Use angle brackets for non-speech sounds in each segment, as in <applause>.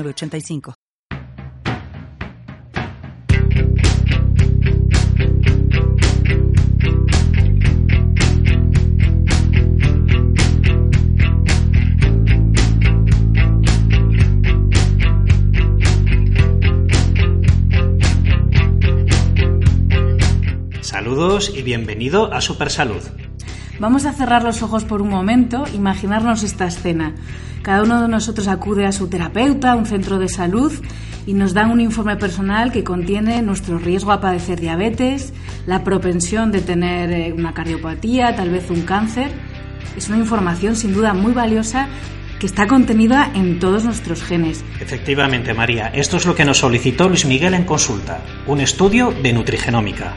85 Saludos y bienvenido a Super Salud. Vamos a cerrar los ojos por un momento, imaginarnos esta escena. Cada uno de nosotros acude a su terapeuta, a un centro de salud, y nos dan un informe personal que contiene nuestro riesgo a padecer diabetes, la propensión de tener eh, una cardiopatía, tal vez un cáncer. Es una información sin duda muy valiosa que está contenida en todos nuestros genes. Efectivamente, María, esto es lo que nos solicitó Luis Miguel en consulta, un estudio de nutrigenómica.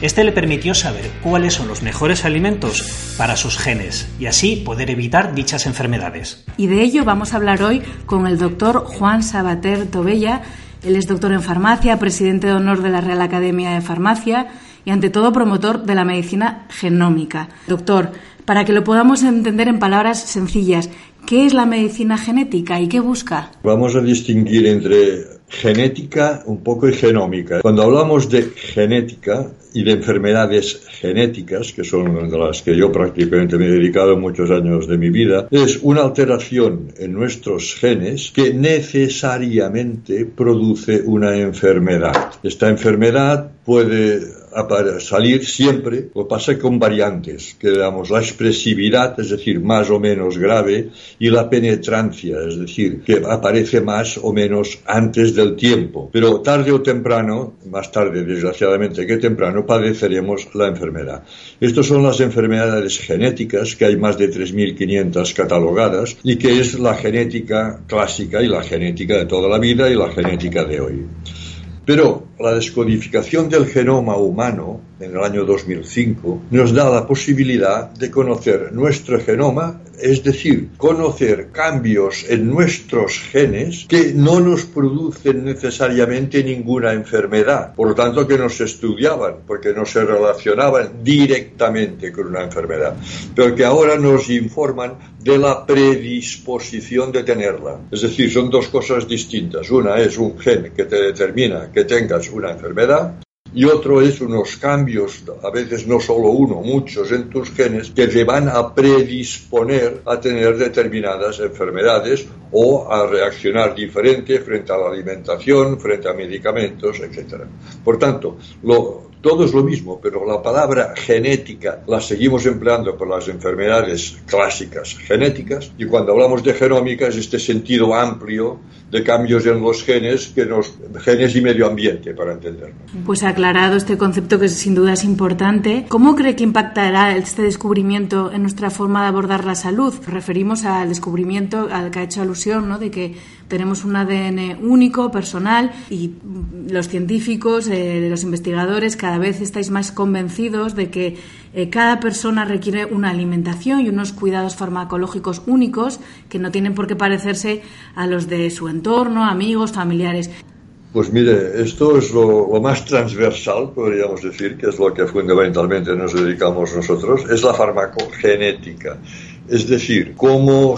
Este le permitió saber cuáles son los mejores alimentos para sus genes y así poder evitar dichas enfermedades. Y de ello vamos a hablar hoy con el doctor Juan Sabater Tobella. Él es doctor en farmacia, presidente de honor de la Real Academia de Farmacia y ante todo promotor de la medicina genómica. Doctor, para que lo podamos entender en palabras sencillas, ¿qué es la medicina genética y qué busca? Vamos a distinguir entre genética un poco y genómica. Cuando hablamos de genética y de enfermedades genéticas, que son de las que yo prácticamente me he dedicado muchos años de mi vida, es una alteración en nuestros genes que necesariamente produce una enfermedad. Esta enfermedad puede salir siempre, lo pasa con variantes, que damos la expresividad, es decir, más o menos grave, y la penetrancia, es decir, que aparece más o menos antes del tiempo. Pero tarde o temprano, más tarde desgraciadamente que temprano, padeceremos la enfermedad. Estas son las enfermedades genéticas, que hay más de 3.500 catalogadas, y que es la genética clásica y la genética de toda la vida y la genética de hoy. Pero la descodificación del genoma humano en el año 2005 nos da la posibilidad de conocer nuestro genoma, es decir, conocer cambios en nuestros genes que no nos producen necesariamente ninguna enfermedad, por lo tanto que nos estudiaban, porque no se relacionaban directamente con una enfermedad, pero que ahora nos informan de la predisposición de tenerla. Es decir, son dos cosas distintas. Una es un gen que te determina que tengas una enfermedad y otro es unos cambios, a veces no solo uno, muchos en tus genes, que te van a predisponer a tener determinadas enfermedades o a reaccionar diferente frente a la alimentación, frente a medicamentos, etc. Por tanto, lo, todo es lo mismo, pero la palabra genética la seguimos empleando por las enfermedades clásicas genéticas y cuando hablamos de genómica es este sentido amplio de cambios en los genes, que nos, genes y medio ambiente, para entenderlo. Pues aclarado este concepto que sin duda es importante, ¿cómo cree que impactará este descubrimiento en nuestra forma de abordar la salud? Referimos al descubrimiento al que ha hecho alusión, ¿no? de que tenemos un ADN único, personal, y los científicos, eh, los investigadores, cada vez estáis más convencidos de que eh, cada persona requiere una alimentación y unos cuidados farmacológicos únicos que no tienen por qué parecerse a los de su entorno, amigos, familiares. Pues mire, esto es lo, lo, más transversal, podríamos decir, que es lo que fundamentalmente nos dedicamos nosotros, es la farmacogenética. Es decir, cómo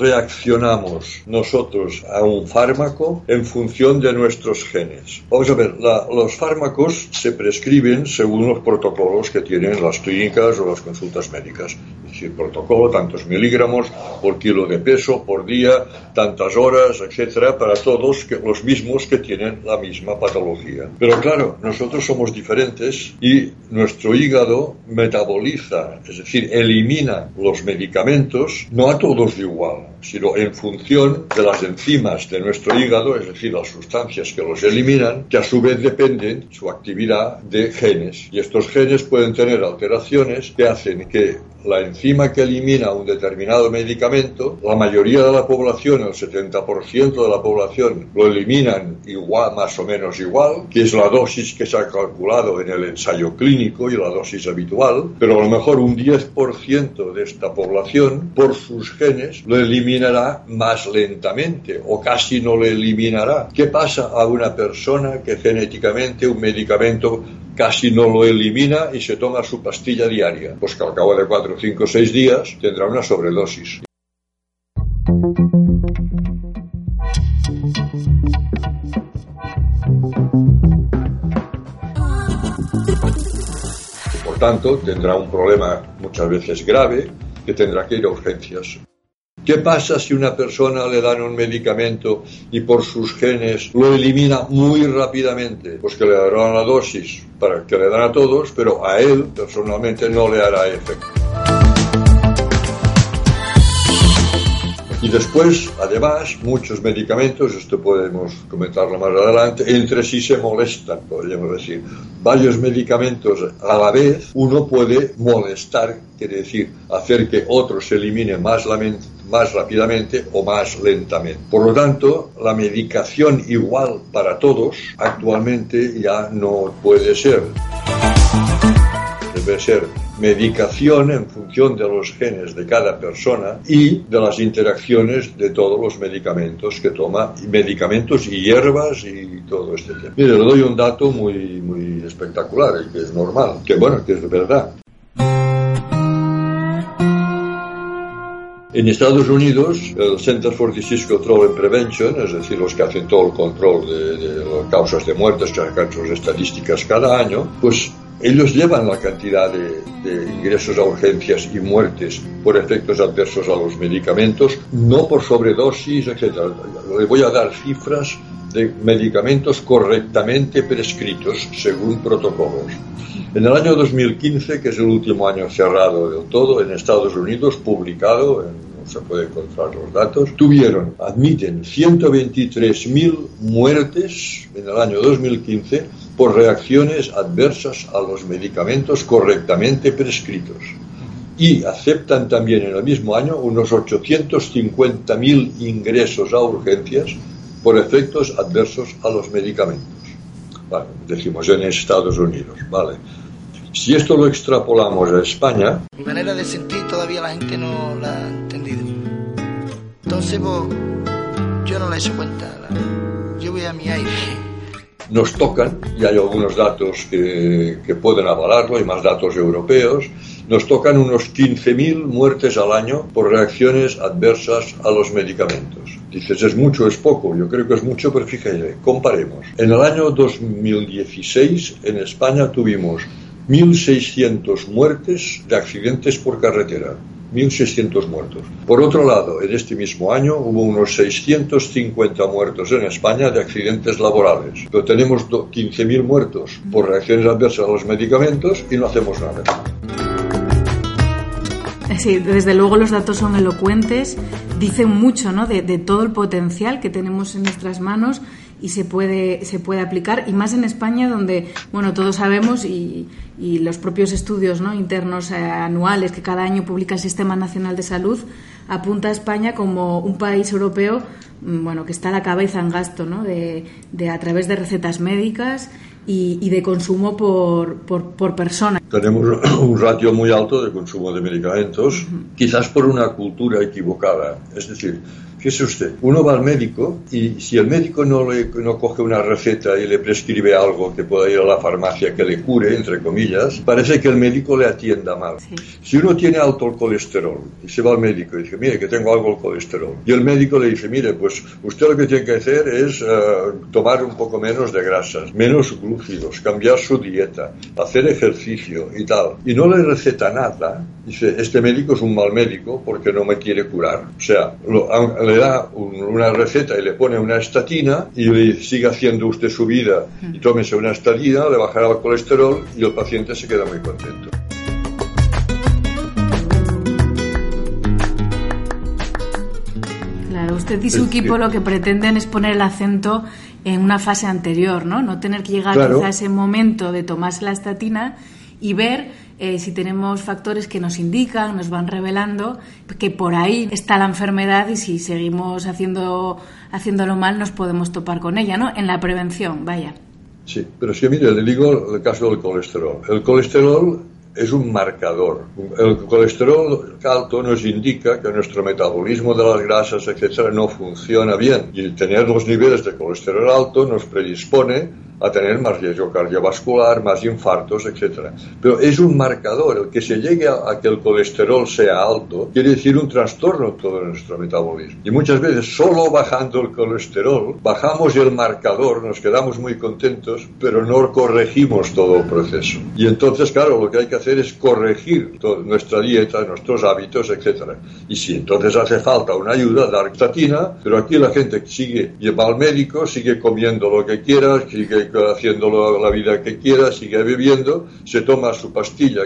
reaccionamos nosotros a un fármaco en función de nuestros genes. Vamos a ver, los fármacos se prescriben según los protocolos que tienen las clínicas o las consultas médicas. Es decir, protocolo, tantos miligramos por kilo de peso por día, tantas horas, etcétera, para todos los mismos que tienen la misma patología. Pero claro, nosotros somos diferentes y nuestro hígado metaboliza, es decir, elimina los medicamentos no a todos igual, sino en función de las enzimas de nuestro hígado, es decir, las sustancias que los eliminan, que a su vez dependen su actividad de genes. Y estos genes pueden tener alteraciones que hacen que la enzima que elimina un determinado medicamento, la mayoría de la población, el 70% de la población, lo eliminan igual, más o menos igual, que es la dosis que se ha calculado en el ensayo clínico y la dosis habitual, pero a lo mejor un 10% de esta población, por sus genes, lo eliminará más lentamente o casi no lo eliminará. ¿Qué pasa a una persona que genéticamente un medicamento casi no lo elimina y se toma su pastilla diaria? Pues que al cabo de 4, 5, 6 días tendrá una sobredosis. Por tanto, tendrá un problema muchas veces grave que tendrá que ir a urgencias. ¿Qué pasa si una persona le dan un medicamento y por sus genes lo elimina muy rápidamente? Pues que le darán la dosis para que le dan a todos, pero a él personalmente no le hará efecto. Y después, además, muchos medicamentos, esto podemos comentarlo más adelante, entre sí se molestan, podríamos decir. Varios medicamentos a la vez, uno puede molestar, quiere decir, hacer que otro se elimine más, más rápidamente o más lentamente. Por lo tanto, la medicación igual para todos actualmente ya no puede ser. Debe ser medicación en función de los genes de cada persona y de las interacciones de todos los medicamentos que toma, medicamentos y hierbas y todo este tema. Mire, le doy un dato muy, muy espectacular y que es normal, que bueno, que es de verdad. En Estados Unidos, el Center for Disease Control and Prevention, es decir, los que hacen todo el control de, de las causas de muertes, que sacan sus estadísticas cada año, pues ellos llevan la cantidad de, de, ingresos a urgencias y muertes por efectos adversos a los medicamentos, no por sobredosis, etc. Le voy a dar cifras de medicamentos correctamente prescritos según protocolos. En el año 2015, que es el último año cerrado del todo en Estados Unidos, publicado en se puede encontrar los datos, tuvieron, admiten 123.000 muertes en el año 2015 por reacciones adversas a los medicamentos correctamente prescritos. Y aceptan también en el mismo año unos 850.000 ingresos a urgencias por efectos adversos a los medicamentos. Vale, decimos en Estados Unidos, ¿vale? Si esto lo extrapolamos a España... Mi manera de sentir todavía la gente no la ha entendido. Entonces, pues, yo no le he hecho cuenta. Yo voy a mi aire. Nos tocan, y hay algunos datos que, que pueden avalarlo, y más datos europeos, nos tocan unos 15.000 muertes al año por reacciones adversas a los medicamentos. Dices, ¿es mucho es poco? Yo creo que es mucho, pero fíjate, comparemos. En el año 2016 en España tuvimos 1.600 muertes de accidentes por carretera. 1.600 muertos. Por otro lado, en este mismo año hubo unos 650 muertos en España de accidentes laborales. Pero tenemos 15.000 muertos por reacciones adversas a los medicamentos y no hacemos nada. Sí, desde luego los datos son elocuentes, dicen mucho ¿no? de, de todo el potencial que tenemos en nuestras manos y se puede, se puede aplicar, y más en España, donde, bueno, todos sabemos y, y los propios estudios ¿no? internos eh, anuales que cada año publica el Sistema Nacional de Salud apunta a España como un país europeo mm, bueno, que está a la cabeza en gasto ¿no? de, de a través de recetas médicas y, y de consumo por, por, por, persona. Tenemos <coughs> un ratio muy alto de consumo de medicamentos, uh -huh. quizás por una cultura equivocada. Es decir, fíjese usted, uno va al médico y si el médico no, le, no coge una receta y le prescribe algo que pueda ir a la farmacia que le cure, entre comillas, parece que el médico le atienda mal. Sí. Si uno tiene alto el colesterol y se va al médico y dice, mire, que tengo algo el colesterol, y el médico le dice, mire, pues usted lo que tiene que hacer es uh, tomar un poco menos de grasas, menos gluten, cambiar su dieta, hacer ejercicio y tal, y no le receta nada, dice, este médico es un mal médico porque no me quiere curar. O sea, lo, le da un, una receta y le pone una estatina y le sigue haciendo usted su vida y tómese una estatina, le bajará el colesterol y el paciente se queda muy contento. Claro, usted y su equipo lo que pretenden es poner el acento en una fase anterior, ¿no? No tener que llegar a ese momento de tomarse la estatina y ver eh, si tenemos factores que nos indican, nos van revelando que por ahí está la enfermedad y si seguimos haciendo, haciéndolo mal nos podemos topar con ella, ¿no? En la prevención, vaya. Sí, pero que mire, le digo el caso del colesterol. El colesterol es un marcador. El colesterol alto nos indica que nuestro metabolismo de las grasas, etcétera, no funciona bien. Y tener los niveles de colesterol alto nos predispone a tener más riesgo cardiovascular, más infartos, etc. Pero es un marcador, el que se llegue a, que el colesterol sea alto, quiere decir un trastorno en todo nuestro metabolismo. Y muchas veces solo bajando el colesterol, bajamos el marcador, nos quedamos muy contentos, pero no corregimos todo el proceso. Y entonces, claro, lo que hay que hacer es corregir nuestra dieta, nuestros hábitos, etc. Y si entonces hace falta una ayuda, dar estatina, pero aquí la gente sigue, lleva al médico, sigue comiendo lo que quiera, sigue haciendo la vida que quiera, sigue bebiendo, se toma su pastilla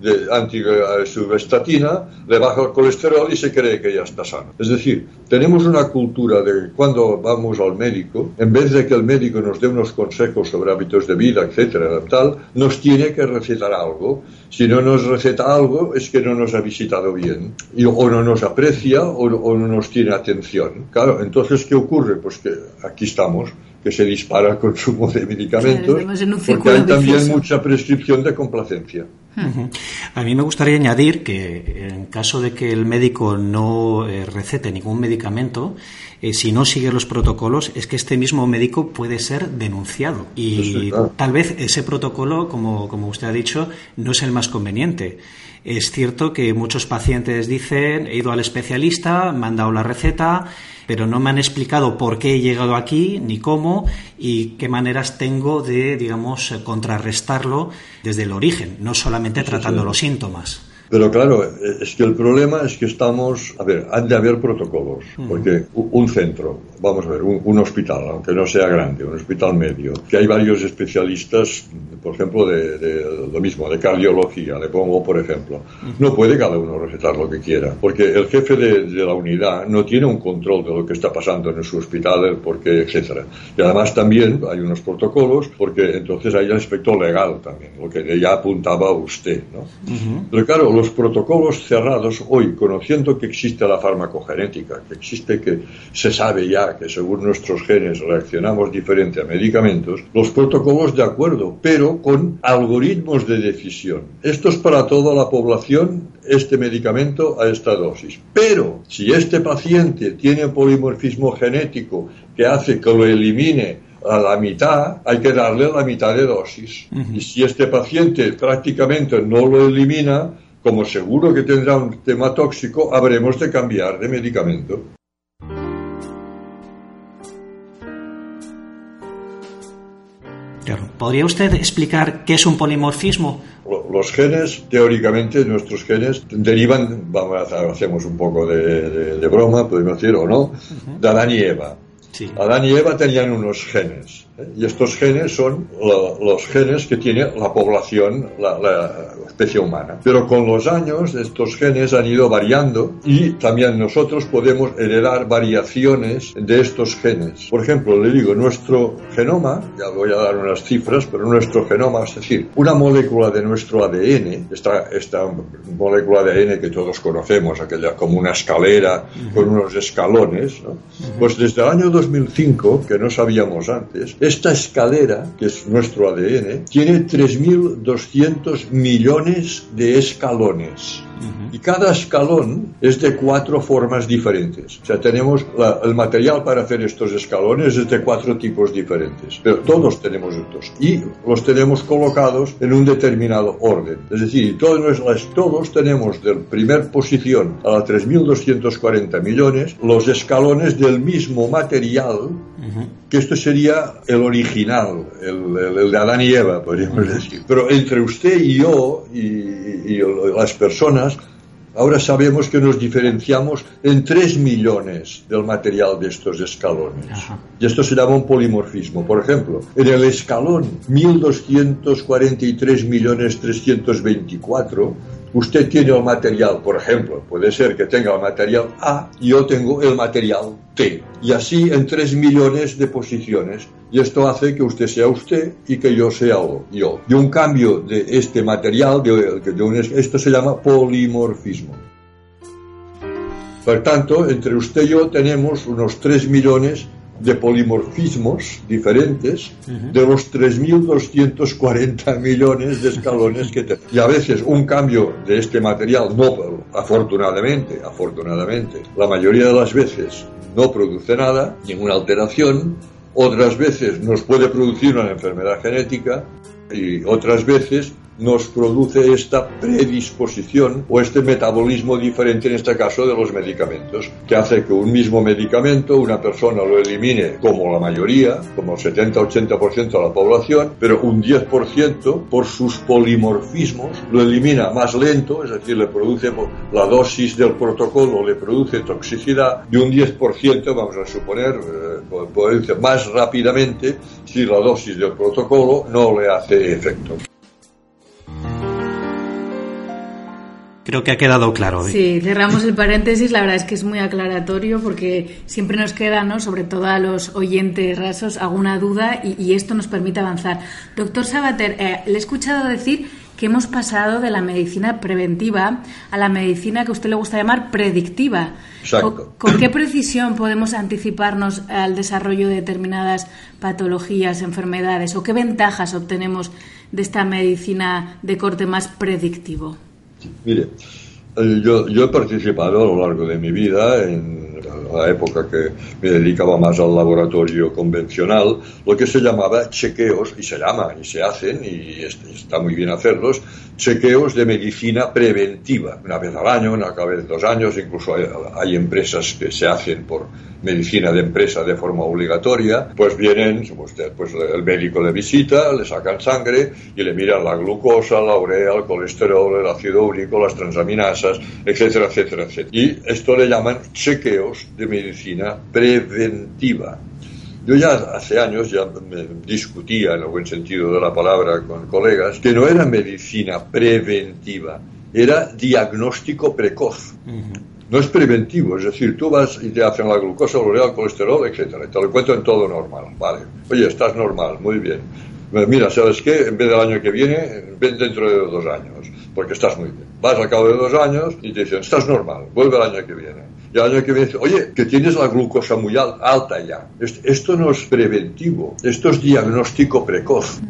de estatina, le baja el colesterol y se cree que ya está sano. Es decir, tenemos una cultura de cuando vamos al médico, en vez de que el médico nos dé unos consejos sobre hábitos de vida, etcétera, tal, nos tiene que recetar algo. Si no nos receta algo, es que no nos ha visitado bien, o no nos aprecia o, o no nos tiene atención. Claro, entonces, ¿qué ocurre? Pues que aquí estamos que se dispara el consumo de <laughs> medicamentos, porque hay también mucha prescripción de complacencia. A mí me gustaría añadir que en caso de que el médico no eh, recete ningún medicamento, eh, si no sigue los protocolos, es que este mismo médico puede ser denunciado. Y tal vez ese protocolo, como, como usted ha dicho, no es el más conveniente. Es cierto que muchos pacientes dicen, he ido al especialista, me han dado la receta, pero no me han explicado por qué he llegado aquí, ni cómo, y qué maneras tengo de, digamos, contrarrestarlo desde el origen, no solamente tratando los síntomas. Pero claro, es que el problema es que estamos, a ver, han de haber protocolos, porque un centro, vamos a ver, un, hospital, aunque no sea grande, un hospital medio, que hay varios especialistas, por ejemplo, de, lo mismo, de cardiología, le pongo por ejemplo, no puede cada uno recetar lo que quiera, porque el jefe de, la unidad no tiene un control de lo que está pasando en su hospital, el por qué, etcétera. Y además también hay unos protocolos, porque entonces hay el aspecto legal también, lo que ya apuntaba usted, ¿no? Pero claro, los protocolos cerrados hoy, conociendo que existe la farmacogenética, que existe que se sabe ya que según nuestros genes reaccionamos diferente a medicamentos, los protocolos de acuerdo, pero con algoritmos de decisión. Esto es para toda la población, este medicamento a esta dosis. Pero si este paciente tiene polimorfismo genético que hace que lo elimine a la mitad, hay que darle la mitad de dosis. Y si este paciente prácticamente no lo elimina, como seguro que tendrá un tema tóxico, habremos de cambiar de medicamento. ¿Podría usted explicar qué es un polimorfismo? Los genes, teóricamente, nuestros genes derivan, vamos, hacemos un poco de, broma, podemos decir, o no, de Adán y Eva. Adán y Eva tenían unos genes y estos genes son los genes que tiene la población, la, especie humana. Pero con los años estos genes han ido variando y también nosotros podemos heredar variaciones de estos genes. Por ejemplo, le digo, nuestro genoma, ya voy a dar unas cifras, pero nuestro genoma, es decir, una molécula de nuestro ADN, esta, esta molécula de ADN que todos conocemos, aquella como una escalera con unos escalones, pues desde el año 2005, que no sabíamos antes, esta escalera, que es nuestro ADN, tiene 3.200 millones de escalones. Y cada escalón es de cuatro formas diferentes. O sea, tenemos el material para hacer estos escalones es de cuatro tipos diferentes. Pero todos tenemos estos. Y los tenemos colocados en un determinado orden. Es decir, todos, todos tenemos de primer posición a la 3.240 millones los escalones del mismo material que esto sería el original, el, de Adán y Eva, podríamos decir. Pero entre usted y yo y las personas Ahora sabemos que nos diferenciamos en 3 millones del material de estos escalones. Y esto se llama un polimorfismo. Por ejemplo, en el escalón 1243 millones 324 Usted tiene el material, por ejemplo, puede ser que tenga el material A yo tengo el material T. Y así en tres millones de posiciones. Y esto hace que usted sea usted y que yo sea yo. Y un cambio de este material, de, de esto se llama polimorfismo. Por tanto, entre usted y yo tenemos unos 3 millones de polimorfismos diferentes de los 3.240 millones de escalones que tenemos. Y a veces un cambio de este material, no, afortunadamente, afortunadamente, la mayoría de las veces no produce nada, ninguna alteración, otras veces nos puede producir una enfermedad genética y otras veces nos produce esta predisposición o este metabolismo diferente en este caso de los medicamentos, que hace que un mismo medicamento una persona lo elimine como la mayoría, como el 70-80% de la población, pero un 10% por sus polimorfismos lo elimina más lento, es decir, le produce la dosis del protocolo, le produce toxicidad y un 10%, vamos a suponer, eh, más rápidamente si la dosis del protocolo no le hace efecto. Creo que ha quedado claro. Sí, cerramos el paréntesis. La verdad es que es muy aclaratorio porque siempre nos queda, ¿no? sobre todo a los oyentes rasos, alguna duda y, esto nos permite avanzar. Doctor Sabater, eh, le he escuchado decir que hemos pasado de la medicina preventiva a la medicina que a usted le gusta llamar predictiva. Exacto. ¿Con qué precisión podemos anticiparnos al desarrollo de determinadas patologías, enfermedades o qué ventajas obtenemos de esta medicina de corte más predictivo? Mire, eh, yo, yo he participado a lo largo de mi vida en la época que me dedicaba más al laboratorio convencional, lo que se llamaba chequeos, y se llaman y se hacen, y está muy bien hacerlos, chequeos de medicina preventiva, una vez al año, una vez dos años, incluso hay, empresas que se hacen por medicina de empresa de forma obligatoria, pues vienen, usted, pues el médico de visita, le sacan sangre y le miran la glucosa, la urea, el colesterol, el ácido úrico, las transaminasas, etcétera, etcétera, etcétera. Y esto le llaman chequeos de medicina preventiva. Yo ya hace años ya me discutía, en el buen sentido de la palabra, con colegas, que no era medicina preventiva, era diagnóstico precoz. No es preventivo, es decir, tú vas y te hacen la glucosa, el colesterol, etcétera, te lo encuentro en todo normal, vale. Oye, estás normal, muy bien. Mira, ¿sabes qué? En vez del año que viene, ven dentro de dos años, porque estás muy bien. Vas al cabo de dos años y te dicen, estás normal, vuelve el año que viene y al año que viene oye, que tienes la glucosa muy alta ya. Esto no es preventivo, esto es diagnóstico precoz.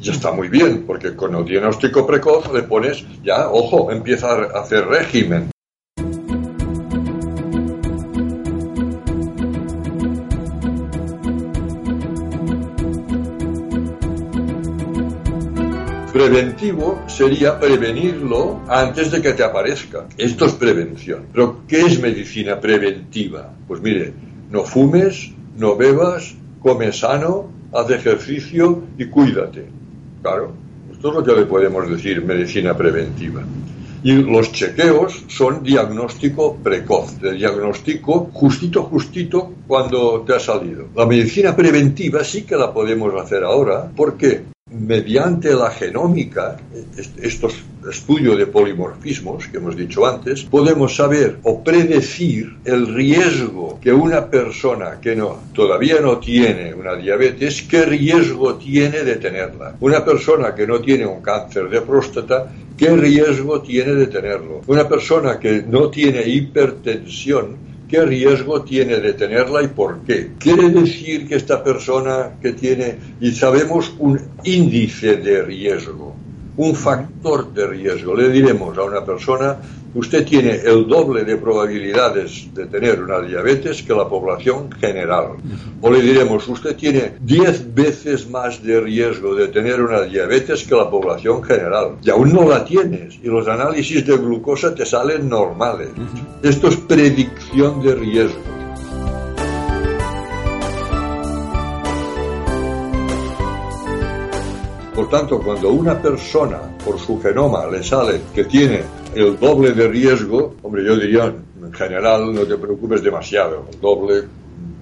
Ya está muy bien, porque con el diagnóstico precoz le pones, ya, ojo, empieza a hacer régimen. Preventivo sería prevenirlo antes de que te aparezca. Esto es prevención. Pero ¿qué es medicina preventiva? Pues mire, no fumes, no bebas, come sano, haz ejercicio y cuídate. Claro, esto es lo que le podemos decir medicina preventiva. Y los chequeos son diagnóstico precoz, de diagnóstico justito, justito cuando te ha salido. La medicina preventiva sí que la podemos hacer ahora. ¿Por qué? Mediante la genómica, estos estudios de polimorfismos que hemos dicho antes, podemos saber o predecir el riesgo que una persona que no, todavía no tiene una diabetes, qué riesgo tiene de tenerla. Una persona que no tiene un cáncer de próstata, qué riesgo tiene de tenerlo. Una persona que no tiene hipertensión, ¿Qué riesgo tiene de tenerla y por qué? Quiere decir que esta persona que tiene, y sabemos un índice de riesgo, un factor de riesgo, le diremos a una persona usted tiene el doble de probabilidades de tener una diabetes que la población general. O le diremos, usted tiene 10 veces más de riesgo de tener una diabetes que la población general. Y aún no la tienes. Y los análisis de glucosa te salen normales. Esto es predicción de riesgo. Por tanto, cuando una persona por su genoma le sale que tiene el doble de riesgo, hombre, yo diría, en general no te preocupes demasiado, el doble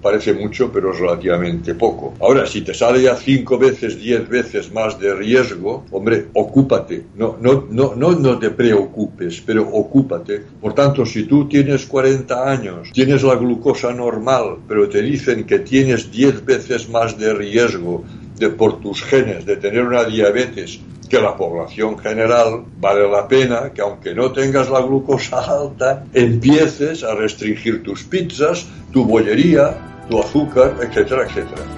parece mucho, pero es relativamente poco. Ahora, si te sale ya cinco veces, diez veces más de riesgo, hombre, ocúpate. No, no, no, no, no te preocupes, pero ocúpate. Por tanto, si tú tienes 40 años, tienes la glucosa normal, pero te dicen que tienes diez veces más de riesgo de, por tus genes de tener una diabetes que la población general, vale la pena que aunque no tengas la glucosa alta, empieces a restringir tus pizzas, tu bollería, tu azúcar, etcétera, etcétera.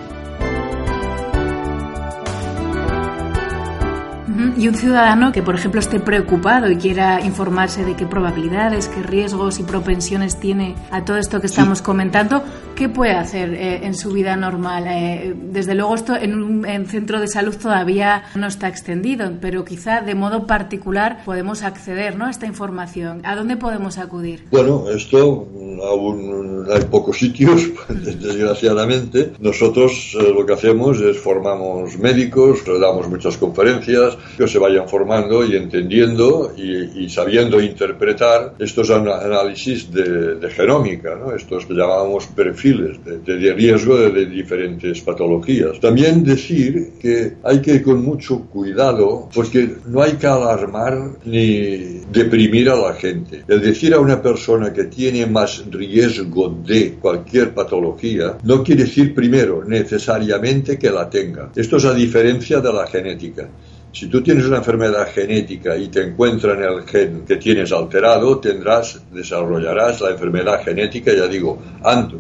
Y un ciudadano que, por ejemplo, esté preocupado y quiera informarse de qué probabilidades, qué riesgos y propensiones tiene a todo esto que estamos comentando, ¿qué puede hacer eh, en su vida normal? Eh, desde luego, esto en un centro de salud todavía no está extendido, pero quizá de modo particular podemos acceder ¿no? a esta información. ¿A dónde podemos acudir? Bueno, esto aún hay pocos sitios, <laughs> desgraciadamente. Nosotros eh, lo que hacemos es formamos médicos, damos muchas conferencias, que se vayan formando y entendiendo y, sabiendo interpretar estos análisis de, genómica, ¿no? estos que llamamos perfiles de, riesgo de, diferentes patologías. También decir que hay que ir con mucho cuidado, porque no hay que alarmar ni deprimir a la gente. El decir a una persona que tiene más riesgo de cualquier patología no quiere decir primero necesariamente que la tenga. Esto es a diferencia de la genética. Si tú tienes una enfermedad genética y te encuentran el gen que tienes alterado, tendrás, desarrollarás la enfermedad genética, ya digo,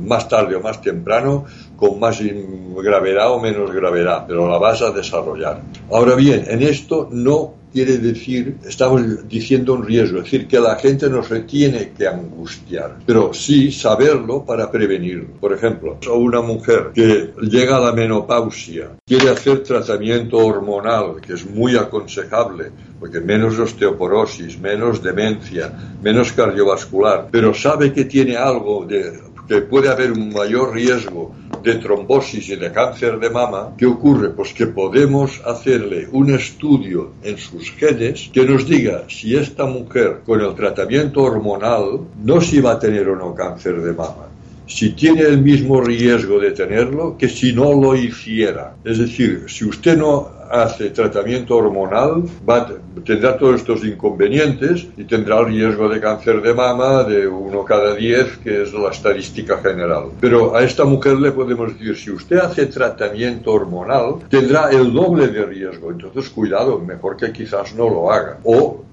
más tarde o más temprano, con más gravedad o menos gravedad, pero la vas a desarrollar. Ahora bien, en esto no quiere decir, estamos diciendo un riesgo, es decir, que la gente no se tiene que angustiar, pero sí saberlo para prevenirlo. Por ejemplo, una mujer que llega a la menopausia, quiere hacer tratamiento hormonal, que es muy aconsejable, porque menos osteoporosis, menos demencia, menos cardiovascular, pero sabe que tiene algo que puede haber un mayor riesgo de trombosis y de cáncer de mama, ¿qué ocurre? Pues que podemos hacerle un estudio en sus genes que nos diga si esta mujer con el tratamiento hormonal no si va a tener o no cáncer de mama si tiene el mismo riesgo de tenerlo que si no lo hiciera. Es decir, si usted no hace tratamiento hormonal, tendrá todos estos inconvenientes y tendrá el riesgo de cáncer de mama de uno cada diez, que es la estadística general. Pero a esta mujer le podemos decir, si usted hace tratamiento hormonal, tendrá el doble de riesgo. Entonces, cuidado, mejor que quizás no lo haga. O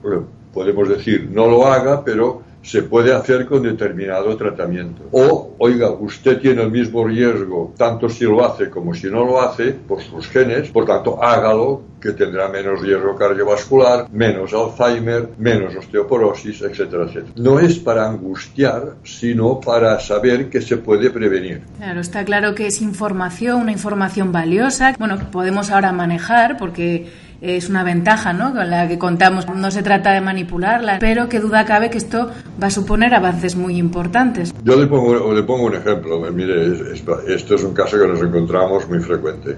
podemos decir, no lo haga, pero se puede hacer con determinado tratamiento. O, oiga, usted tiene el mismo riesgo, tanto si lo hace como si no lo hace, por sus genes, por tanto, hágalo, que tendrá menos riesgo cardiovascular, menos Alzheimer, menos osteoporosis, etcétera, etcétera. No es para angustiar, sino para saber que se puede prevenir. Claro, está claro que es información, una información valiosa, bueno, que podemos ahora manejar porque es una ventaja ¿no? con la que contamos. No se trata de manipularla, pero que duda cabe que esto va a suponer avances muy importantes. Yo le pongo, le pongo un ejemplo. Mire, esto es un caso que nos encontramos muy frecuente.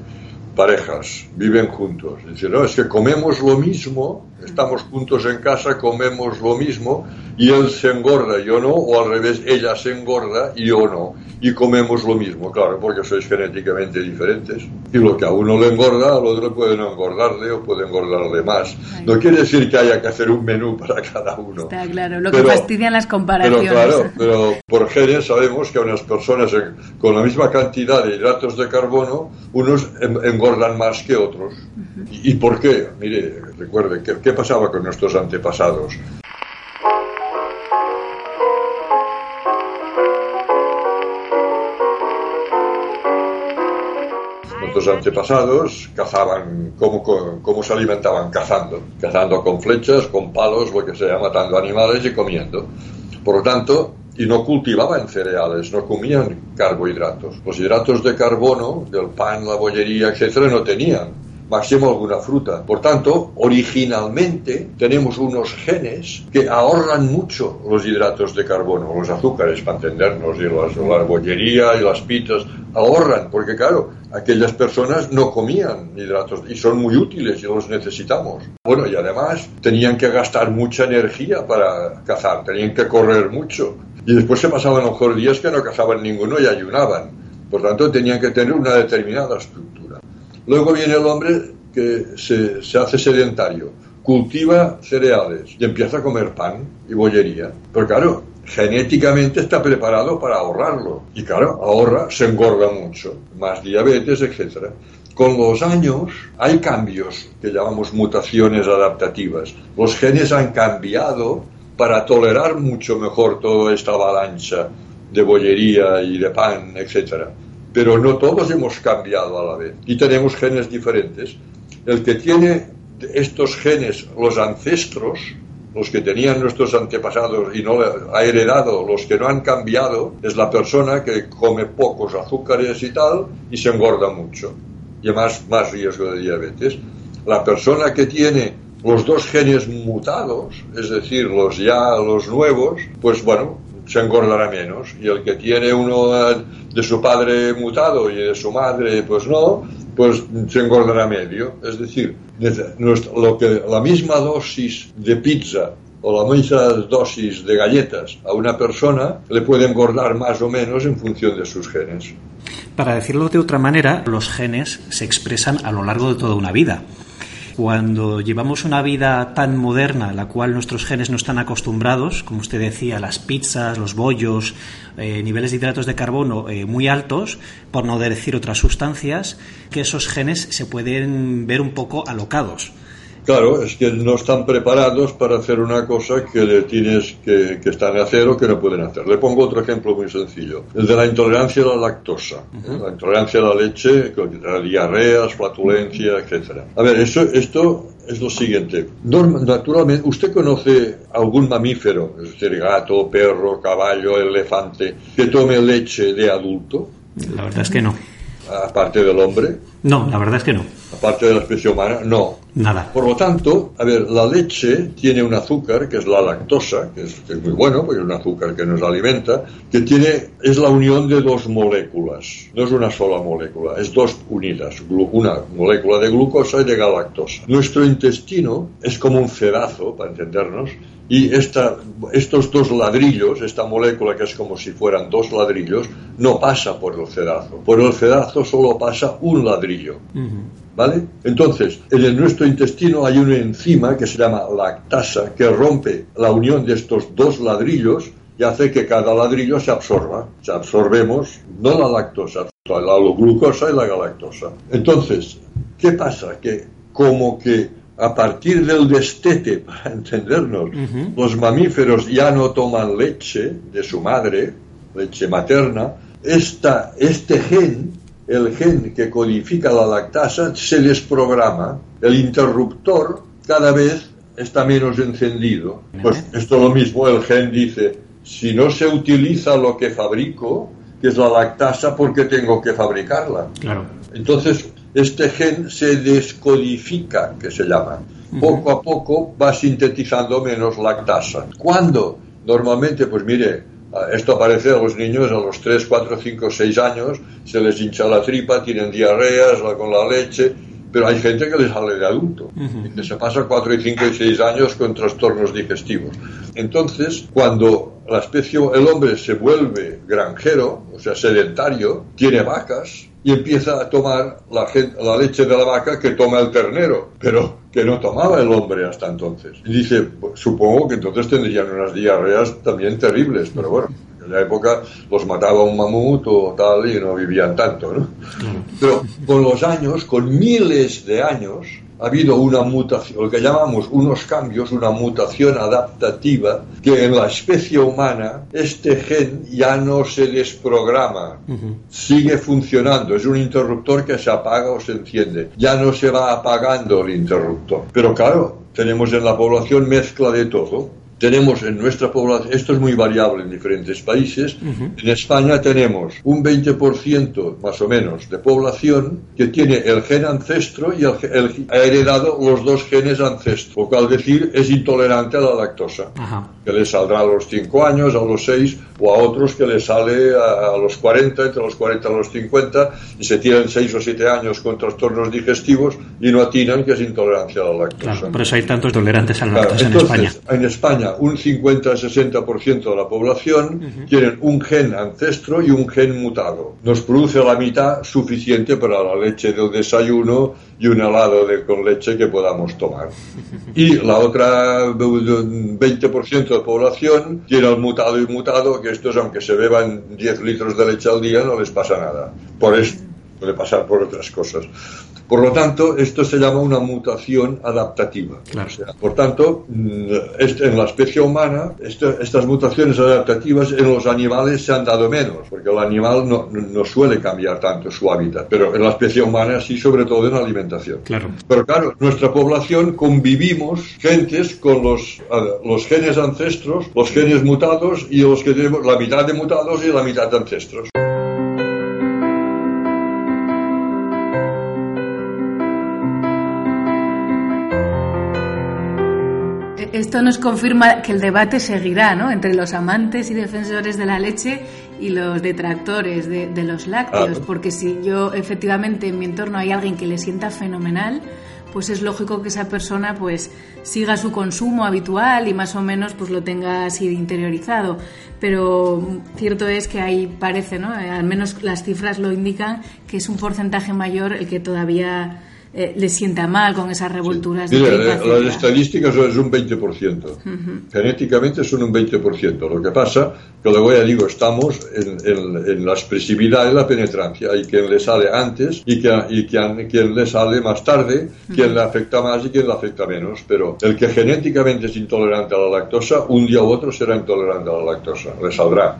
Parejas viven juntos. Dicen, no, es que comemos lo mismo estamos juntos en casa, comemos lo mismo y él se engorda, yo no, o al revés, ella se engorda y yo no, y comemos lo mismo, claro, porque sois genéticamente diferentes. Y lo que a uno le engorda, al otro puede no engordarle o puede engordarle más. No quiere decir que haya que hacer un menú para cada uno. Está claro, lo que fastidian las comparaciones. Pero claro, pero por genes sabemos que a unas personas con la misma cantidad de hidratos de carbono, unos engordan más que otros. ¿Y, por qué? Mire, recuerde, ¿qué, ¿qué pasaba con nuestros antepasados? Nuestros antepasados cazaban, ¿cómo, ¿cómo, se alimentaban? Cazando. Cazando con flechas, con palos, lo que sea, matando animales y comiendo. Por lo tanto, y no cultivaban cereales, no comían carbohidratos. Los hidratos de carbono, del pan, la bollería, etcétera, no tenían máximo alguna fruta. Por tanto, originalmente tenemos unos genes que ahorran mucho los hidratos de carbono, los azúcares, para entendernos, y la bollería y las pizzas, ahorran, porque claro, aquellas personas no comían hidratos y son muy útiles y los necesitamos. Bueno, y además tenían que gastar mucha energía para cazar, tenían que correr mucho. Y después se pasaban a lo mejor días que no cazaban ninguno y ayunaban. Por tanto, tenían que tener una determinada estructura. Luego viene el hombre que se, se hace sedentario, cultiva cereales y empieza a comer pan y bollería. Pero claro, genéticamente está preparado para ahorrarlo. Y claro, ahorra, se engorda mucho, más diabetes, etc. Con los años hay cambios que llamamos mutaciones adaptativas. Los genes han cambiado para tolerar mucho mejor toda esta avalancha de bollería y de pan, etc. Pero no todos hemos cambiado a la vez y tenemos genes diferentes. El que tiene estos genes, los ancestros, los que tenían nuestros antepasados y no ha heredado, los que no han cambiado, es la persona que come pocos azúcares y tal y se engorda mucho y más, más riesgo de diabetes. La persona que tiene los dos genes mutados, es decir, los ya los nuevos, pues bueno, se engordará menos. Y el que tiene uno de su padre mutado y de su madre, pues no, pues se engordará medio. Es decir, lo que, la misma dosis de pizza o la misma dosis de galletas a una persona le puede engordar más o menos en función de sus genes. Para decirlo de otra manera, los genes se expresan a lo largo de toda una vida cuando llevamos una vida tan moderna, la cual nuestros genes no están acostumbrados, como usted decía, las pizzas, los bollos, eh, niveles de hidratos de carbono eh, muy altos, por no decir otras sustancias, que esos genes se pueden ver un poco alocados. Claro, es que no están preparados para hacer una cosa que le tienes que, que están a hacer o que no pueden hacer. Le pongo otro ejemplo muy sencillo, el de la intolerancia a la lactosa, ¿eh? la intolerancia a la leche, diarreas, flatulencia, etcétera. A ver, esto, esto es lo siguiente. Naturalmente, ¿usted conoce algún mamífero, es decir, gato, perro, caballo, elefante, que tome leche de adulto? La verdad es que no. Aparte del hombre. No, la verdad es que no. Aparte de la especie humana, no. Nada. Por lo tanto, a ver, la leche tiene un azúcar, que es la lactosa, que es, que es muy bueno, porque es un azúcar que nos alimenta, que tiene, es la unión de dos moléculas. No es una sola molécula, es dos unidas. Una molécula de glucosa y de galactosa. Nuestro intestino es como un cedazo, para entendernos, y esta, estos dos ladrillos, esta molécula que es como si fueran dos ladrillos, no pasa por el cedazo. Por el cedazo solo pasa un ladrillo. ¿Vale? Entonces, en nuestro intestino hay una enzima que se llama lactasa que rompe la unión de estos dos ladrillos y hace que cada ladrillo se absorba. Se absorbemos no la lactosa, la glucosa y la galactosa. Entonces, ¿qué pasa? Que como que a partir del destete, <laughs> para entendernos, los mamíferos ya no toman leche de su madre, leche materna, esta, este gen, el gen que codifica la lactasa, se desprograma. El interruptor cada vez está menos encendido. Pues esto es lo mismo, el gen dice, si no se utiliza lo que fabrico, que es la lactasa, ¿por qué tengo que fabricarla? Claro. Entonces, este gen se descodifica, que se llama. Poco a poco va sintetizando menos lactasa. ¿Cuándo? Normalmente, pues mire, esto aparece a los niños a los 3, 4, 5, 6 años, se les hincha la tripa, tienen diarreas con la leche, pero hay gente que les sale de adulto y que se pasa 4, 5 y 6 años con trastornos digestivos. Entonces, cuando la especie, el hombre se vuelve granjero, o sea, sedentario, tiene vacas, y empieza a tomar la, la, leche de la vaca que toma el ternero, pero que no tomaba el hombre hasta entonces. Y dice, pues, supongo que entonces tendrían unas diarreas también terribles, pero bueno, en la época los mataba un mamut o tal y no vivían tanto, ¿no? Pero con los años, con miles de años, ha habido una mutación, lo que llamamos unos cambios, una mutación adaptativa, que en la especie humana este gen ya no se desprograma, sigue funcionando, es un interruptor que se apaga o se enciende, ya no se va apagando el interruptor. Pero claro, tenemos en la población mezcla de todo tenemos en nuestra población, esto es muy variable en diferentes países, en España tenemos un 20% más o menos de población que tiene el gen ancestro y el, ha heredado los dos genes ancestro, lo cual decir es intolerante a la lactosa, que le saldrá a los 5 años, a los 6 o a otros que le sale a, los 40, entre los 40 y los 50 y se tienen 6 o 7 años con trastornos digestivos y no atinan que es intolerancia a la lactosa. Claro, por eso hay tantos tolerantes a la lactosa entonces, en España. En España China un 50-60% de la población tienen un gen ancestro y un gen mutado. Nos produce la mitad suficiente para la leche de desayuno y un helado de, con leche que podamos tomar. Y la otra 20% de población tiene el mutado y mutado, que estos, aunque se beban 10 litros de leche al día, no les pasa nada. Por esto puede pasar por otras cosas. Por lo tanto, esto se llama una mutación adaptativa. por tanto, mm, este, en la especie humana, estas mutaciones adaptativas en los animales se han dado menos, porque el animal no, no, suele cambiar tanto su hábitat, pero en la especie humana sí, sobre todo en la alimentación. Claro. Pero claro, nuestra población convivimos gentes con los, los genes ancestros, los genes mutados y los que tenemos la mitad de mutados y la mitad de ancestros. Esto nos confirma que el debate seguirá ¿no? entre los amantes y defensores de la leche y los detractores de, los lácteos, porque si yo efectivamente en mi entorno hay alguien que le sienta fenomenal, pues es lógico que esa persona pues siga su consumo habitual y más o menos pues lo tenga así interiorizado. Pero cierto es que ahí parece, ¿no? al menos las cifras lo indican, que es un porcentaje mayor el que todavía eh, le sienta mal con esas revolturas. de las estadísticas es un 20%. Genéticamente son un 20%. Lo que pasa que luego ya digo, estamos en, la expresividad y la penetrancia. Hay quien le sale antes y, que, y quien, le sale más tarde, quien le afecta más y quien le afecta menos. Pero el que genéticamente es intolerante a la lactosa, un día u otro será intolerante a la lactosa. Le saldrá.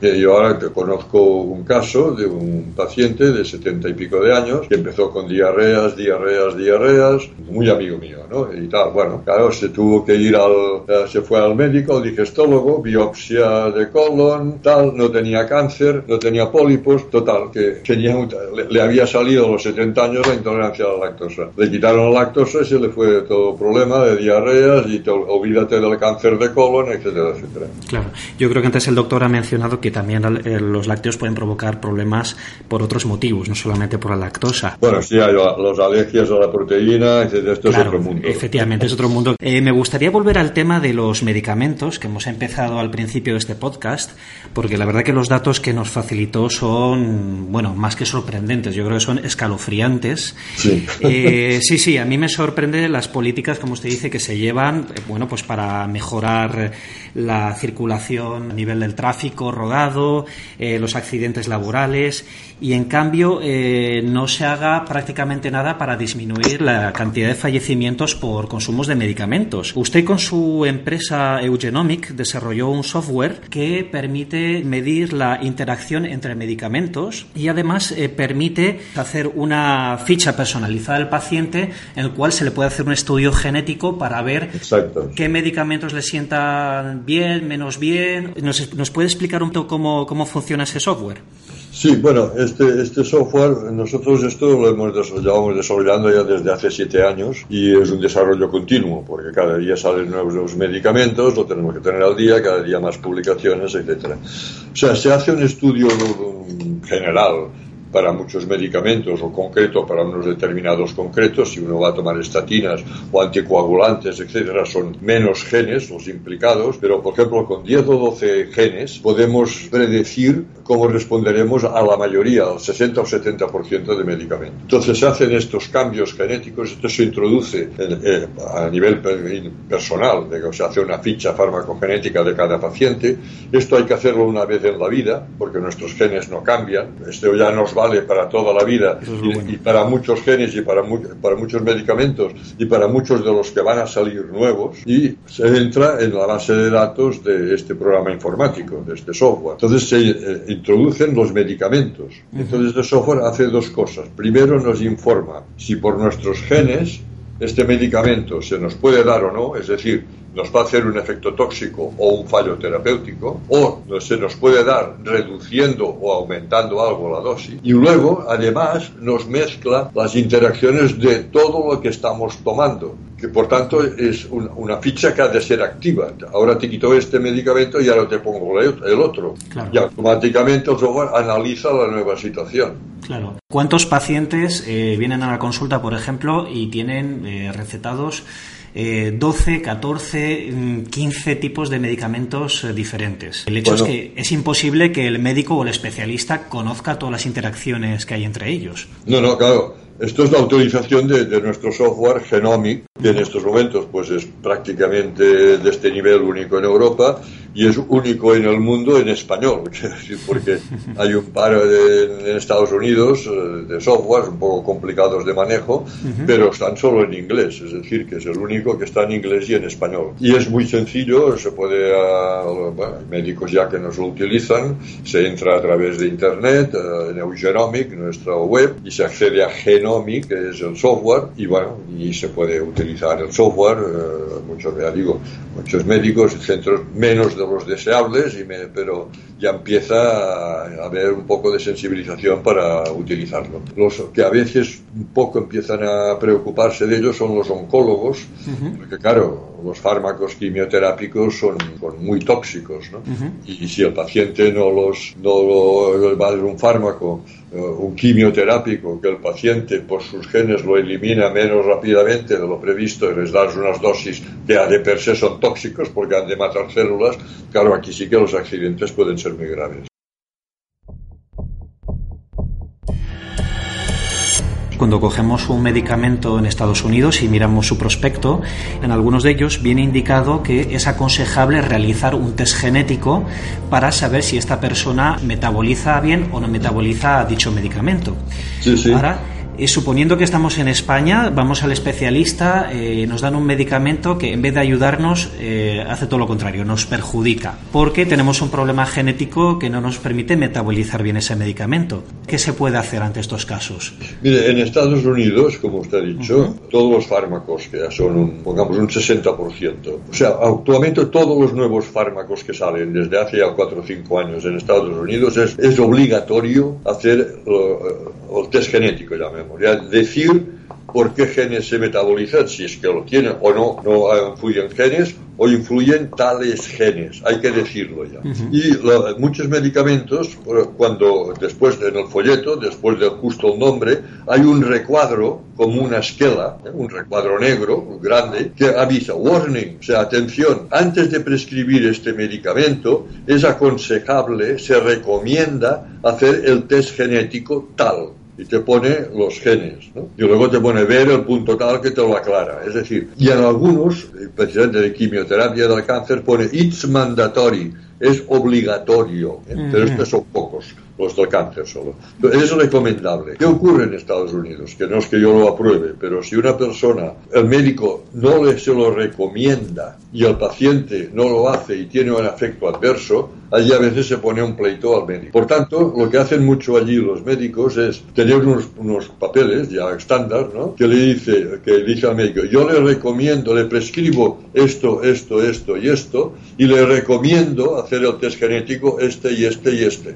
yo, ahora te conozco un caso de un paciente de 70 y pico de años que empezó con diarrea diarreas, diarreas, muy amigo mío, ¿no? Y tal, bueno, claro, se tuvo que ir al, eh, se fue al médico, al digestólogo, biopsia de colon, tal, no tenía cáncer, no tenía pólipos, total, que tenía, le, había salido a los 70 años la intolerancia a la lactosa. Le quitaron la lactosa y se le fue todo problema de diarreas y te, olvídate del cáncer de colon, etcétera, etcétera. Claro, yo creo que antes el doctor ha mencionado que también eh, los lácteos pueden provocar problemas por otros motivos, no solamente por la lactosa. Bueno, sí, hay, los alergias a la proteína, Esto es otro mundo. Efectivamente, es otro mundo. Eh, me gustaría volver al tema de los medicamentos que hemos empezado al principio de este podcast, porque la verdad que los datos que nos facilitó son, bueno, más que sorprendentes, yo creo que son escalofriantes. Sí. Eh, sí, sí, a mí me sorprende las políticas, como usted dice, que se llevan, eh, bueno, pues para mejorar la circulación a nivel del tráfico rodado, los accidentes laborales, y en cambio no se haga prácticamente nada para disminuir la cantidad de fallecimientos por consumos de medicamentos. Usted con su empresa Eugenomic desarrolló un software que permite medir la interacción entre medicamentos y además eh, permite hacer una ficha personalizada del paciente en el cual se le puede hacer un estudio genético para ver qué medicamentos le sientan bien, menos bien. ¿Nos, nos puede explicar un poco cómo, cómo funciona ese software? Sí, bueno, este, este software, nosotros esto lo hemos llevamos desarrollando ya desde hace siete años y es un desarrollo continuo, porque cada día salen nuevos medicamentos, lo tenemos que tener al día, cada día más publicaciones, etcétera. O sea, se hace un estudio general para muchos medicamentos o concreto para unos determinados concretos, si uno va a tomar estatinas o anticoagulantes, etcétera, son menos genes los implicados, pero por ejemplo con 10 o 12 genes podemos predecir cómo responderemos a la mayoría, al 60 o 70% de medicamentos. Entonces se hacen estos cambios genéticos, esto se introduce eh, a nivel personal, de, se hace una ficha farmacogenética de cada paciente. Esto hay que hacerlo una vez en la vida, porque nuestros genes no cambian. Esto ya nos vale para toda la vida y, para muchos genes y para, para muchos medicamentos y para muchos de los que van a salir nuevos. Y se entra en la base de datos de este programa informático, de este software. Entonces se eh, introducen los medicamentos. Entonces este software hace dos cosas. Primero nos informa si por nuestros genes este medicamento se nos puede dar o no, es decir, nos va a hacer un efecto tóxico o un fallo terapéutico, o se nos puede dar reduciendo o aumentando algo la dosis. Y luego, además, nos mezcla las interacciones de todo lo que estamos tomando, que por tanto es una ficha que ha de ser activa. Ahora te quito este medicamento y ahora te pongo el otro. Y automáticamente el software analiza la nueva situación. Claro. ¿Cuántos pacientes eh, vienen a la consulta, por ejemplo, y tienen eh, recetados 12, 14, 15 tipos de medicamentos eh, diferentes. El hecho es que es imposible que el médico o el especialista conozca todas las interacciones que hay entre ellos. No, no, claro. Esto es la autorización de, nuestro software Genomic, que en estos momentos pues es prácticamente de este nivel único en Europa y es único en el mundo en español, <laughs> porque hay un par en Estados Unidos eh, de softwares un poco complicados de manejo, pero están solo en inglés, es decir, que es el único que está en inglés y en español. Y es muy sencillo, se puede, ah, bueno, hay médicos ya que nos lo utilizan, se entra a través de internet, eh, en Eugenomic, nuestra web, y se accede a Genomic, que es el software, y bueno, y se puede utilizar el software, eh, muchos, ya digo, muchos médicos, centros menos de los deseables, y pero ya empieza a haber un poco de sensibilización para utilizarlo. Los que a veces un poco empiezan a preocuparse de ello son los oncólogos, porque claro, los fármacos quimioterápicos son, muy tóxicos, ¿no? Y si el paciente no los no lo, va a dar un fármaco eh, un quimioterápico que el paciente por sus genes lo elimina menos rápidamente de lo previsto y les das unas dosis que de per se son tóxicos porque han de matar células, claro, aquí sí que los accidentes pueden ser muy graves. Cuando cogemos un medicamento en Estados Unidos y miramos su prospecto, en algunos de ellos viene indicado que es aconsejable realizar un test genético para saber si esta persona metaboliza bien o no metaboliza dicho medicamento. Sí, sí. Y suponiendo que estamos en España, vamos al especialista, eh, nos dan un medicamento que en vez de ayudarnos eh, hace todo lo contrario, nos perjudica, porque tenemos un problema genético que no nos permite metabolizar bien ese medicamento. ¿Qué se puede hacer ante estos casos? Mire, en Estados Unidos, como usted ha dicho, todos los fármacos, que ya son un, pongamos un 60%, o sea, actualmente todos los nuevos fármacos que salen desde hace ya 4 o 5 años en Estados Unidos es, es obligatorio hacer el test genético, decir por qué genes se metabolizan, si es que lo tienen o no, no influyen genes o influyen tales genes, hay que decirlo ya. Y muchos medicamentos, cuando después en el folleto, después del justo el nombre, hay un recuadro como una esquela, ¿eh? un recuadro negro grande que avisa, warning, o sea, atención, antes de prescribir este medicamento es aconsejable, se recomienda hacer el test genético tal y te pone los genes, ¿no? Y luego te pone ver el punto tal que te lo aclara. Es decir, y en algunos, presidente de quimioterapia del cáncer pone it's mandatory, es obligatorio, ¿eh? pero estos son pocos, los cáncer solo. Es recomendable. ¿Qué ocurre en Estados Unidos? Que no es que yo lo apruebe, pero si una persona, el médico no le se lo recomienda y el paciente no lo hace y tiene un efecto adverso, allí a veces se pone un pleito al médico. Por tanto, lo que hacen mucho allí los médicos es tener unos, unos papeles ya estándar, ¿no? Que le dice, que dice al médico, yo le recomiendo, le prescribo esto, esto, esto y esto, y le recomiendo hacer el test genético este y este y este.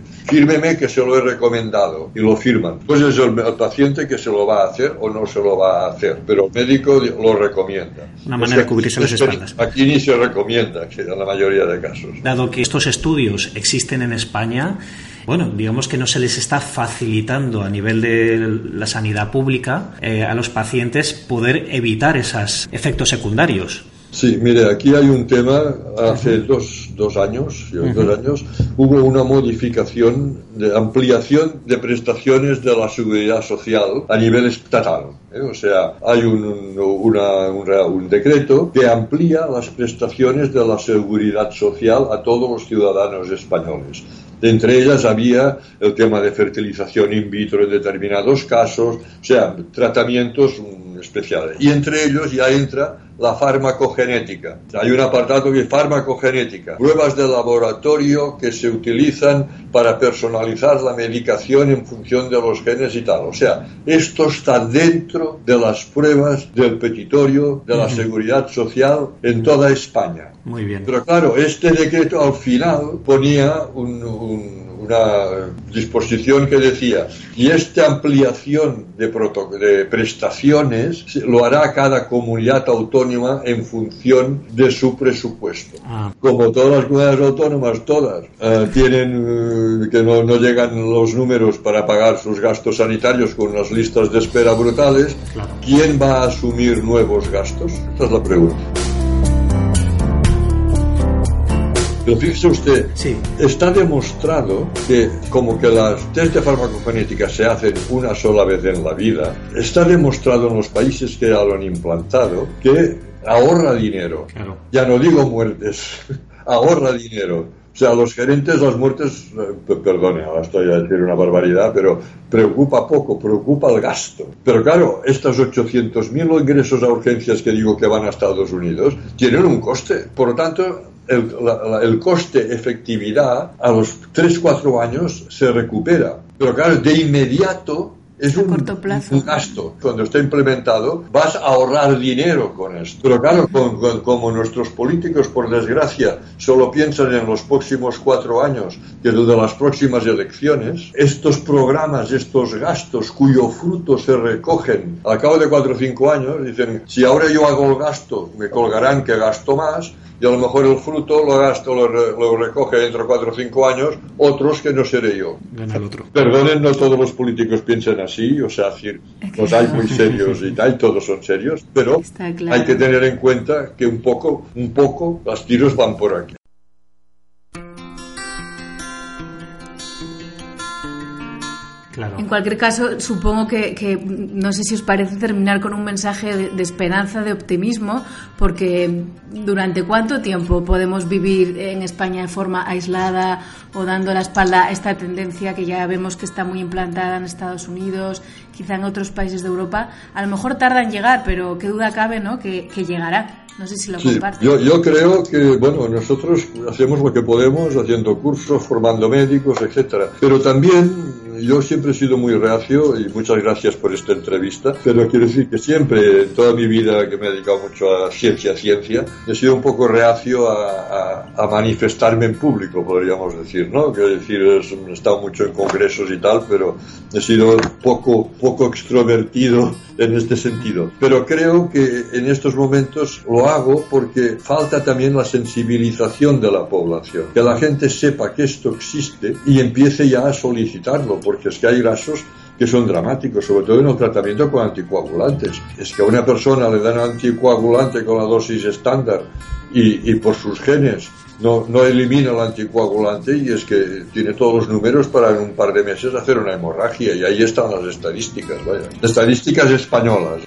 Que se lo he recomendado y lo firman. Pues es el, paciente que se lo va a hacer o no se lo va a hacer, pero el médico lo recomienda. Una manera de cubrirse las espaldas. Aquí ni se recomienda, en la mayoría de casos. Dado que estos estudios existen en España, bueno, digamos que no se les está facilitando a nivel de la sanidad pública eh, a los pacientes poder evitar esos efectos secundarios. Sí, mire, aquí hay un tema. Hace dos, dos años, dos años, hubo una modificación de ampliación de prestaciones de la seguridad social a nivel estatal. ¿eh? O sea, hay un, una, un, decreto que amplía las prestaciones de la seguridad social a todos los ciudadanos españoles. Entre ellas había el tema de fertilización in vitro en determinados casos, o sea, tratamientos especiales. Y entre ellos ya entra la farmacogenética. Hay un apartado que es farmacogenética, pruebas de laboratorio que se utilizan para personalizar la medicación en función de los genes y tal. O sea, esto está dentro de las pruebas del petitorio de la seguridad social en toda España. Muy bien. Pero claro, este decreto al final ponía un una disposición que decía, y esta ampliación de, de prestaciones lo hará cada comunidad autónoma en función de su presupuesto. Ah. Como todas las comunidades autónomas, todas, eh, tienen eh, que no, no, llegan los números para pagar sus gastos sanitarios con unas listas de espera brutales, ¿quién va a asumir nuevos gastos? Esa es la pregunta. Pero fíjese usted, está demostrado que como que las test de farmacogenética se hacen una sola vez en la vida, está demostrado en los países que ya lo han implantado que ahorra dinero. Ya no digo muertes, <laughs> ahorra dinero. O sea, los gerentes, las muertes, eh, perdone, ahora estoy a decir una barbaridad, pero preocupa poco, preocupa el gasto. Pero claro, estos 800.000 ingresos a urgencias que digo que van a Estados Unidos tienen un coste. Por lo tanto, el, coste efectividad a los 3-4 años se recupera. Pero claro, de inmediato es un, gasto. Cuando está implementado, vas a ahorrar dinero con esto. Pero claro, como nuestros políticos, por desgracia, solo piensan en los próximos cuatro años, que de las próximas elecciones, estos programas, estos gastos cuyo fruto se recogen al cabo de cuatro o cinco años, dicen, si ahora yo hago el gasto, me colgarán que gasto más, y a lo mejor el fruto lo gasto, lo, recoge dentro de cuatro o cinco años, otros que no seré yo. Perdonen, no todos los políticos piensan así, o sea, los hay muy serios y tal, todos son serios, pero hay que tener en cuenta que un poco, un poco, los tiros van por aquí. En cualquier caso, supongo que, no sé si os parece terminar con un mensaje de, esperanza, de optimismo, porque durante cuánto tiempo podemos vivir en España de forma aislada o dando la espalda a esta tendencia que ya vemos que está muy implantada en Estados Unidos, quizá en otros países de Europa. A lo mejor tarda en llegar, pero qué duda cabe, ¿no? Que, llegará. No sé si lo sí, yo, yo, creo que, bueno, nosotros hacemos lo que podemos, haciendo cursos, formando médicos, etcétera. Pero también yo siempre he sido muy reacio y muchas gracias por esta entrevista, pero quiero decir que siempre, en toda mi vida que me he dedicado mucho a ciencia, ciencia, he sido un poco reacio a, a, manifestarme en público, podríamos decir, ¿no? Quiero decir, he estado mucho en congresos y tal, pero he sido poco, poco extrovertido <laughs> en este sentido. Pero creo que en estos momentos lo hago porque falta también la sensibilización de la población, que la gente sepa que esto existe y empiece ya a solicitarlo, porque es que hay casos que son dramáticos, sobre todo en el tratamiento con anticoagulantes. Es que a una persona le dan anticoagulante con la dosis estándar y, y por sus genes no, no elimina el anticoagulante y es que tiene todos los números para en un par de meses hacer una hemorragia y ahí están las estadísticas, vaya. Estadísticas españolas.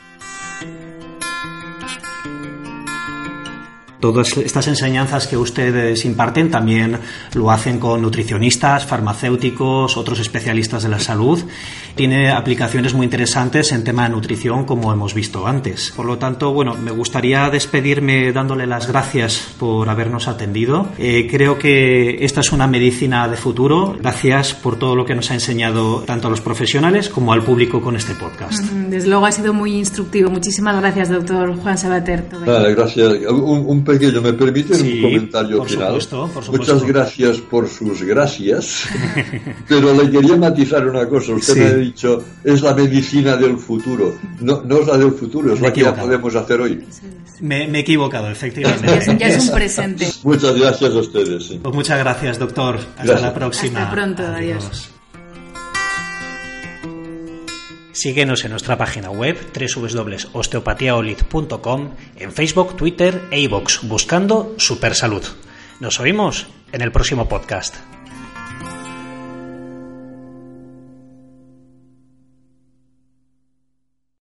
Todas estas enseñanzas que ustedes imparten también lo hacen con nutricionistas, farmacéuticos, otros especialistas de la salud. Tiene aplicaciones muy interesantes en tema de nutrición, como hemos visto antes. Por lo tanto, bueno, me gustaría despedirme dándole las gracias por habernos atendido. Eh, creo que esta es una medicina de futuro. Gracias por todo lo que nos ha enseñado tanto a los profesionales como al público con este podcast. Desde luego ha sido muy instructivo. Muchísimas gracias, doctor Juan Sabater. gracias. Un, pequeño, ¿me permite un comentario final? Muchas gracias por sus gracias, <laughs> pero le quería matizar una cosa. Usted me ha dicho, es la medicina del futuro. No, no es la del futuro, es la que ya podemos hacer hoy. Me, he equivocado, efectivamente. ya es un presente. Muchas gracias a ustedes. Pues muchas gracias, doctor. Hasta la próxima. Hasta pronto, adiós. Síguenos en nuestra página web www.osteopatiaolid.com, en Facebook, Twitter e iVoox, buscando Supersalud. Nos oímos en el próximo podcast.